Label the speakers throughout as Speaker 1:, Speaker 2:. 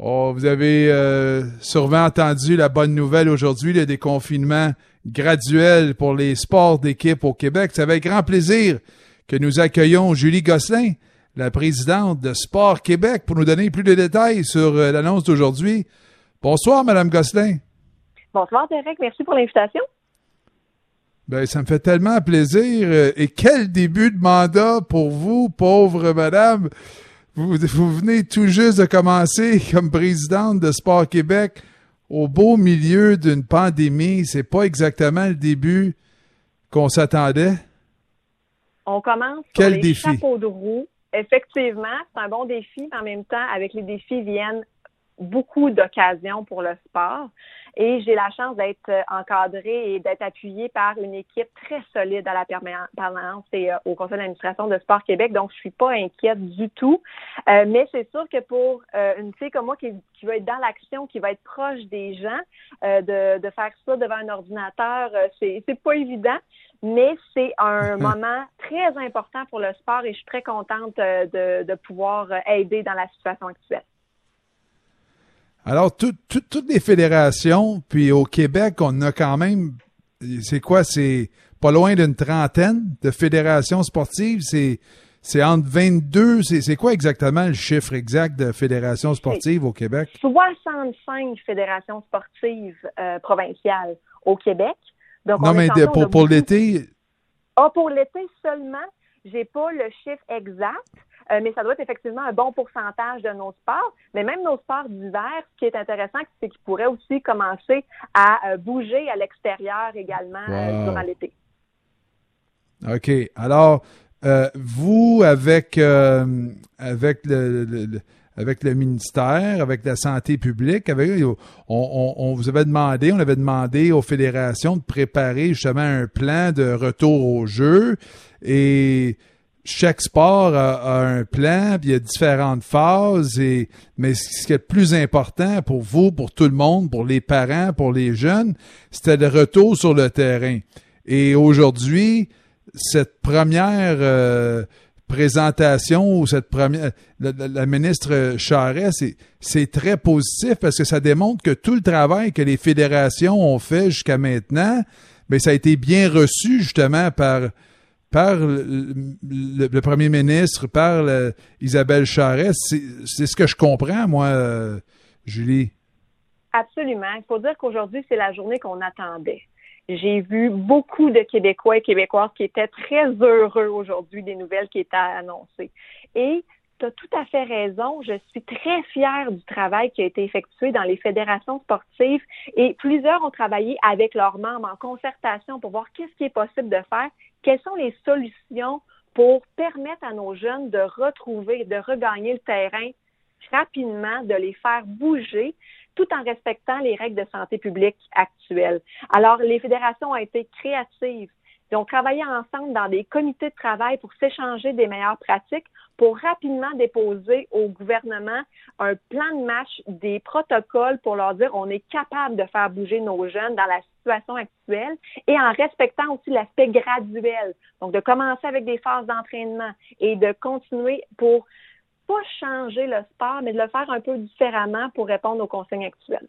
Speaker 1: Oh, vous avez euh, sûrement entendu la bonne nouvelle aujourd'hui, le déconfinement graduel pour les sports d'équipe au Québec. C'est avec grand plaisir que nous accueillons Julie Gosselin, la présidente de Sport Québec, pour nous donner plus de détails sur euh, l'annonce d'aujourd'hui. Bonsoir, Madame Gosselin.
Speaker 2: Bonsoir, Derek. Merci pour l'invitation.
Speaker 1: Ben, ça me fait tellement plaisir. Euh, et quel début de mandat pour vous, pauvre madame. Vous, vous venez tout juste de commencer comme présidente de Sport Québec au beau milieu d'une pandémie. C'est pas exactement le début qu'on s'attendait.
Speaker 2: On commence
Speaker 1: Quel
Speaker 2: les
Speaker 1: défi?
Speaker 2: chapeaux de roue. Effectivement, c'est un bon défi, mais en même temps, avec les défis viennent beaucoup d'occasions pour le sport. Et j'ai la chance d'être encadrée et d'être appuyée par une équipe très solide à la permanence et euh, au conseil d'administration de Sport Québec. Donc, je suis pas inquiète du tout. Euh, mais c'est sûr que pour euh, une fille comme moi qui, qui va être dans l'action, qui va être proche des gens, euh, de, de faire ça devant un ordinateur, euh, c'est c'est pas évident. Mais c'est un moment très important pour le sport et je suis très contente de, de pouvoir aider dans la situation actuelle.
Speaker 1: Alors, tout- tout- toutes les fédérations, puis au Québec, on a quand même, c'est quoi, c'est pas loin d'une trentaine de fédérations sportives. C'est c'est entre 22, c'est c'est quoi exactement le chiffre exact de fédérations sportives au Québec?
Speaker 2: 65 fédérations sportives euh, provinciales au Québec. Donc,
Speaker 1: Non, mais de- pour, pour l'été,
Speaker 2: Ah, pour l'été seulement, j'ai pas le chiffre exact, euh, mais ça doit être effectivement un bon pourcentage de nos sports. Mais même nos sports d'hiver, ce qui est intéressant, c'est qu'ils pourraient aussi commencer à euh, bouger à l'extérieur également euh,
Speaker 1: Wow.
Speaker 2: durant l'été.
Speaker 1: OK. Alors, euh, vous, avec, euh, avec, le, le- le- avec le ministère, avec la santé publique, avec, on, on- on vous avait demandé, on avait demandé aux fédérations de préparer justement un plan de retour au jeu et chaque sport a, un plan, puis il y a différentes phases, et, mais ce qui est le plus important pour vous, pour tout le monde, pour les parents, pour les jeunes, c'était le retour sur le terrain. Et aujourd'hui, cette première euh, présentation ou cette première la, ministre Charest, c'est très positif parce que ça démontre que tout le travail que les fédérations ont fait jusqu'à maintenant, mais ça a été bien reçu justement par par le, premier ministre, par le- Isabelle Charest. C'est c'est ce que je comprends, moi, euh, Julie.
Speaker 2: Absolument. Il faut dire qu'aujourd'hui, c'est la journée qu'on attendait. J'ai vu beaucoup de Québécois et Québécoises qui étaient très heureux aujourd'hui des nouvelles qui étaient annoncées. Et tu as tout à fait raison. Je suis très fière du travail qui a été effectué dans les fédérations sportives et plusieurs ont travaillé avec leurs membres en concertation pour voir qu'est-ce qui est possible de faire, quelles sont les solutions pour permettre à nos jeunes de retrouver, de regagner le terrain rapidement, de les faire bouger tout en respectant les règles de santé publique actuelles. Alors, les fédérations ont été créatives. Ils ont travaillé ensemble dans des comités de travail pour s'échanger des meilleures pratiques, pour rapidement déposer au gouvernement un plan de match, des protocoles pour leur dire on est capable de faire bouger nos jeunes dans la situation actuelle et en respectant aussi l'aspect graduel. Donc, de commencer avec des phases d'entraînement et de continuer pour pas changer le sport, mais de le faire un peu différemment pour répondre aux consignes actuelles.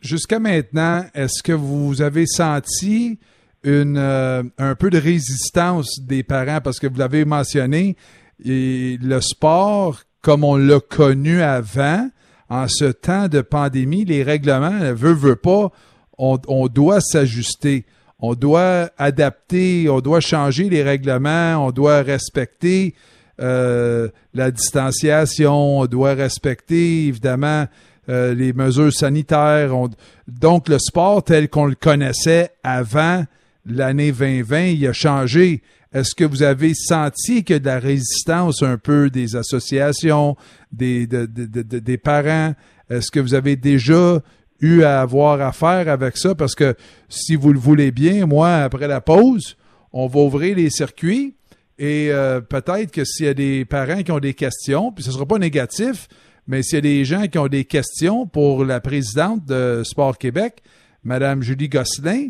Speaker 1: Jusqu'à maintenant, est-ce que vous avez senti une, euh, un peu de résistance des parents parce que vous l'avez mentionné, et le sport, comme on l'a connu avant, en ce temps de pandémie, les règlements, veut, veut pas, on, on doit s'ajuster. On doit adapter, on doit changer les règlements, on doit respecter euh, la distanciation, on doit respecter évidemment euh, les mesures sanitaires. On- donc le sport tel qu'on le connaissait avant l'année 2020, il a changé. Est-ce que vous avez senti que de la résistance un peu des associations, des, de- de- de- de- des parents? Est-ce que vous avez déjà eu à avoir affaire avec ça? Parce que si vous le voulez bien, moi, après la pause, on va ouvrir les circuits et euh, peut-être que s'il y a des parents qui ont des questions, puis ce ne sera pas négatif, mais s'il y a des gens qui ont des questions pour la présidente de Sport Québec, Madame Julie Gosselin,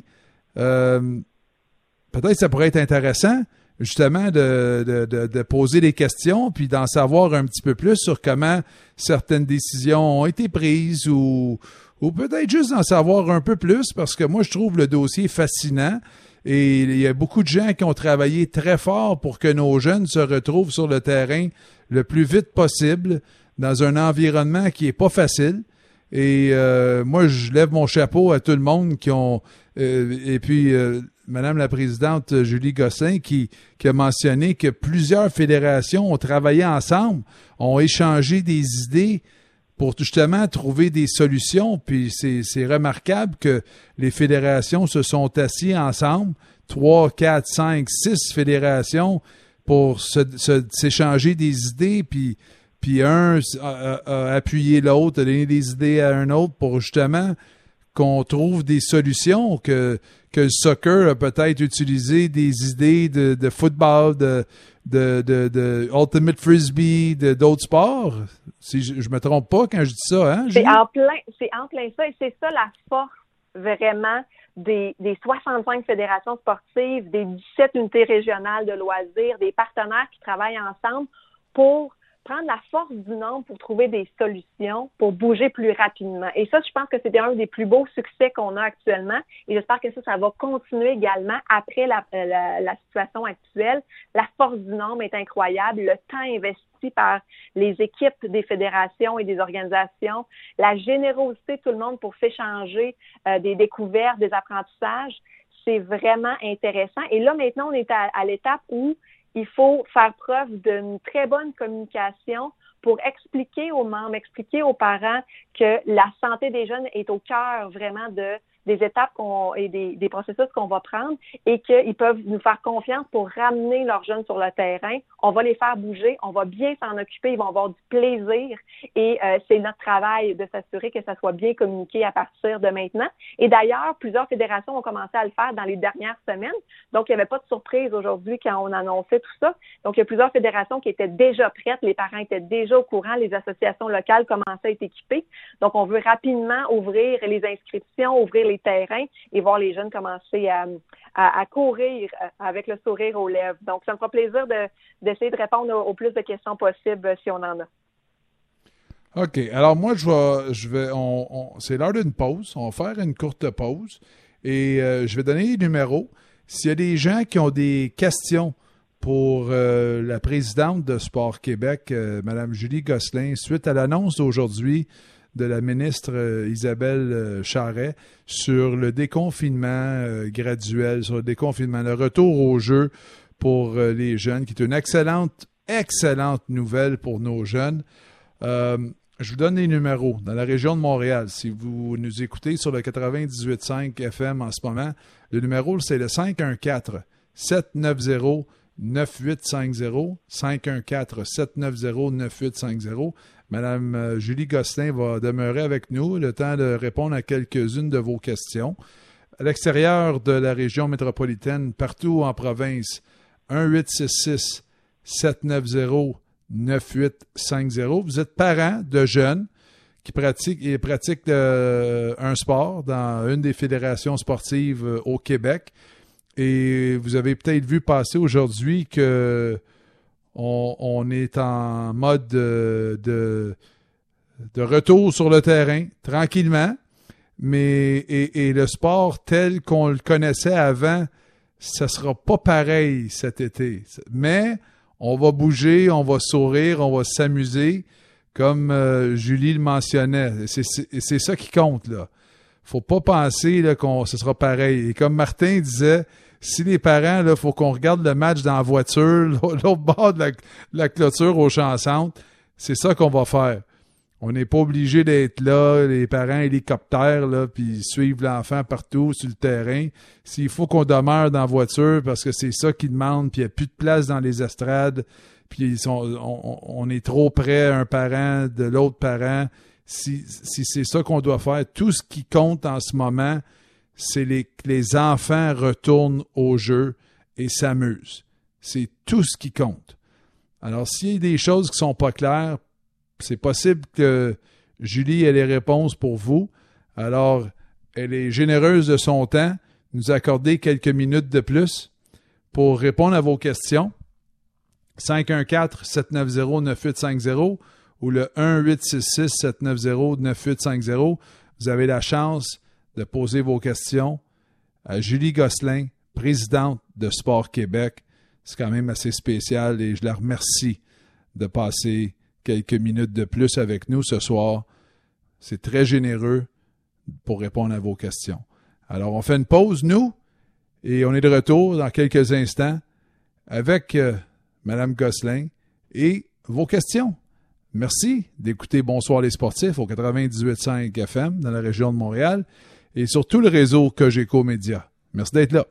Speaker 1: euh, peut-être ça pourrait être intéressant justement de, de, poser des questions puis d'en savoir un petit peu plus sur comment certaines décisions ont été prises ou, ou peut-être juste d'en savoir un peu plus parce que moi je trouve le dossier fascinant et il y a beaucoup de gens qui ont travaillé très fort pour que nos jeunes se retrouvent sur le terrain le plus vite possible dans un environnement qui est pas facile. Et euh, moi, je lève mon chapeau à tout le monde qui ont euh, et puis euh, Madame la présidente Julie Gosselin qui, qui, a mentionné que plusieurs fédérations ont travaillé ensemble, ont échangé des idées pour justement trouver des solutions. Puis c'est remarquable que les fédérations se sont assises ensemble, trois, quatre, cinq, six fédérations pour s'échanger des idées, puis, puis un a, appuyé l'autre, a donné des idées à un autre pour justement qu'on trouve des solutions, que, que le soccer a peut-être utilisé des idées de, de football, de, de, de, de Ultimate Frisbee, d'autres sports. Si je, je me trompe pas quand je dis ça, hein?
Speaker 2: C'est en plein, c'est en plein ça, et c'est ça la force vraiment des, des 65 fédérations sportives, des 17 unités régionales de loisirs, des partenaires qui travaillent ensemble pour prendre la force du nombre pour trouver des solutions, pour bouger plus rapidement. Et ça, je pense que c'était un des plus beaux succès qu'on a actuellement. Et j'espère que ça, ça va continuer également après la, la, la, situation actuelle. La force du nombre est incroyable. Le temps investi par les équipes des fédérations et des organisations, la générosité de tout le monde pour s'échanger euh, des découvertes, des apprentissages, c'est vraiment intéressant. Et là, maintenant, on est à l'étape où il faut faire preuve d'une très bonne communication pour expliquer aux membres, expliquer aux parents que la santé des jeunes est au cœur vraiment de des étapes et des, des processus qu'on va prendre et qu'ils peuvent nous faire confiance pour ramener leurs jeunes sur le terrain. On va les faire bouger, on va bien s'en occuper, ils vont avoir du plaisir et euh, c'est notre travail de s'assurer que ça soit bien communiqué à partir de maintenant. Et d'ailleurs, plusieurs fédérations ont commencé à le faire dans les dernières semaines, donc il n'y avait pas de surprise aujourd'hui quand on annonçait tout ça. Donc il y a plusieurs fédérations qui étaient déjà prêtes, les parents étaient déjà au courant, les associations locales commençaient à être équipées. Donc on veut rapidement ouvrir les inscriptions, ouvrir les terrains et voir les jeunes commencer à, courir euh, avec le sourire aux lèvres. Donc, ça me fera plaisir d'essayer de, répondre au, plus de questions possibles euh, si on en a.
Speaker 1: OK. Alors, moi, je vais. C'est l'heure d'une pause. On va faire une courte pause et euh, je vais donner les numéros. S'il y a des gens qui ont des questions pour la présidente de Sport Québec, Mme Julie Gosselin, suite à l'annonce d'aujourd'hui de la ministre euh, Isabelle euh, Charret sur le déconfinement euh, graduel, sur le déconfinement, le retour au jeu pour les jeunes, qui est une excellente, excellente nouvelle pour nos jeunes. je vous donne les numéros dans la région de Montréal. Si vous nous écoutez sur le 98.5 FM en ce moment, le numéro, c'est le 514 790 9850 514 790 9850 Madame euh, Julie Gosselin va demeurer avec nous le temps de répondre à quelques-unes de vos questions. À l'extérieur de la région métropolitaine, partout en province, 1-866 790 9850. Vous êtes parent de jeunes qui pratiquent euh, un sport dans une des fédérations sportives euh, au Québec. Et vous avez peut-être vu passer aujourd'hui que on, est en mode de, retour sur le terrain, tranquillement. Mais et, le sport tel qu'on le connaissait avant, ça sera pas pareil cet été. Mais on va bouger, on va sourire, on va s'amuser, comme euh, Julie le mentionnait. C'est ça qui compte là. Faut pas penser là qu'on ce sera pareil. Et comme Martin disait, si les parents, il faut qu'on regarde le match dans la voiture, l'autre bord de la, clôture aux chansantes, c'est ça qu'on va faire. On n'est pas obligé d'être là, les parents hélicoptères, là, puis suivre l'enfant partout sur le terrain. S'il faut qu'on demeure dans la voiture parce que c'est ça qu'ils demandent, puis il n'y a plus de place dans les estrades, puis on, est trop près un parent de l'autre parent. Si, si c'est ça qu'on doit faire, tout ce qui compte en ce moment, c'est les, les enfants retournent au jeu et s'amusent. C'est tout ce qui compte. Alors, s'il y a des choses qui sont pas claires, c'est possible que Julie ait les réponses pour vous. Alors, elle est généreuse de son temps, nous accorder quelques minutes de plus pour répondre à vos questions. 514-790-9850 ou le 1-866-790-9850. Vous avez la chance de poser vos questions à Julie Gosselin, présidente de Sport Québec. C'est quand même assez spécial et je la remercie de passer quelques minutes de plus avec nous ce soir. C'est très généreux pour répondre à vos questions. Alors, on fait une pause, nous, et on est de retour dans quelques instants avec euh, Mme Gosselin et vos questions. Merci d'écouter Bonsoir les sportifs au 98.5 FM dans la région de Montréal et sur tout le réseau Cogeco Média. Merci d'être là.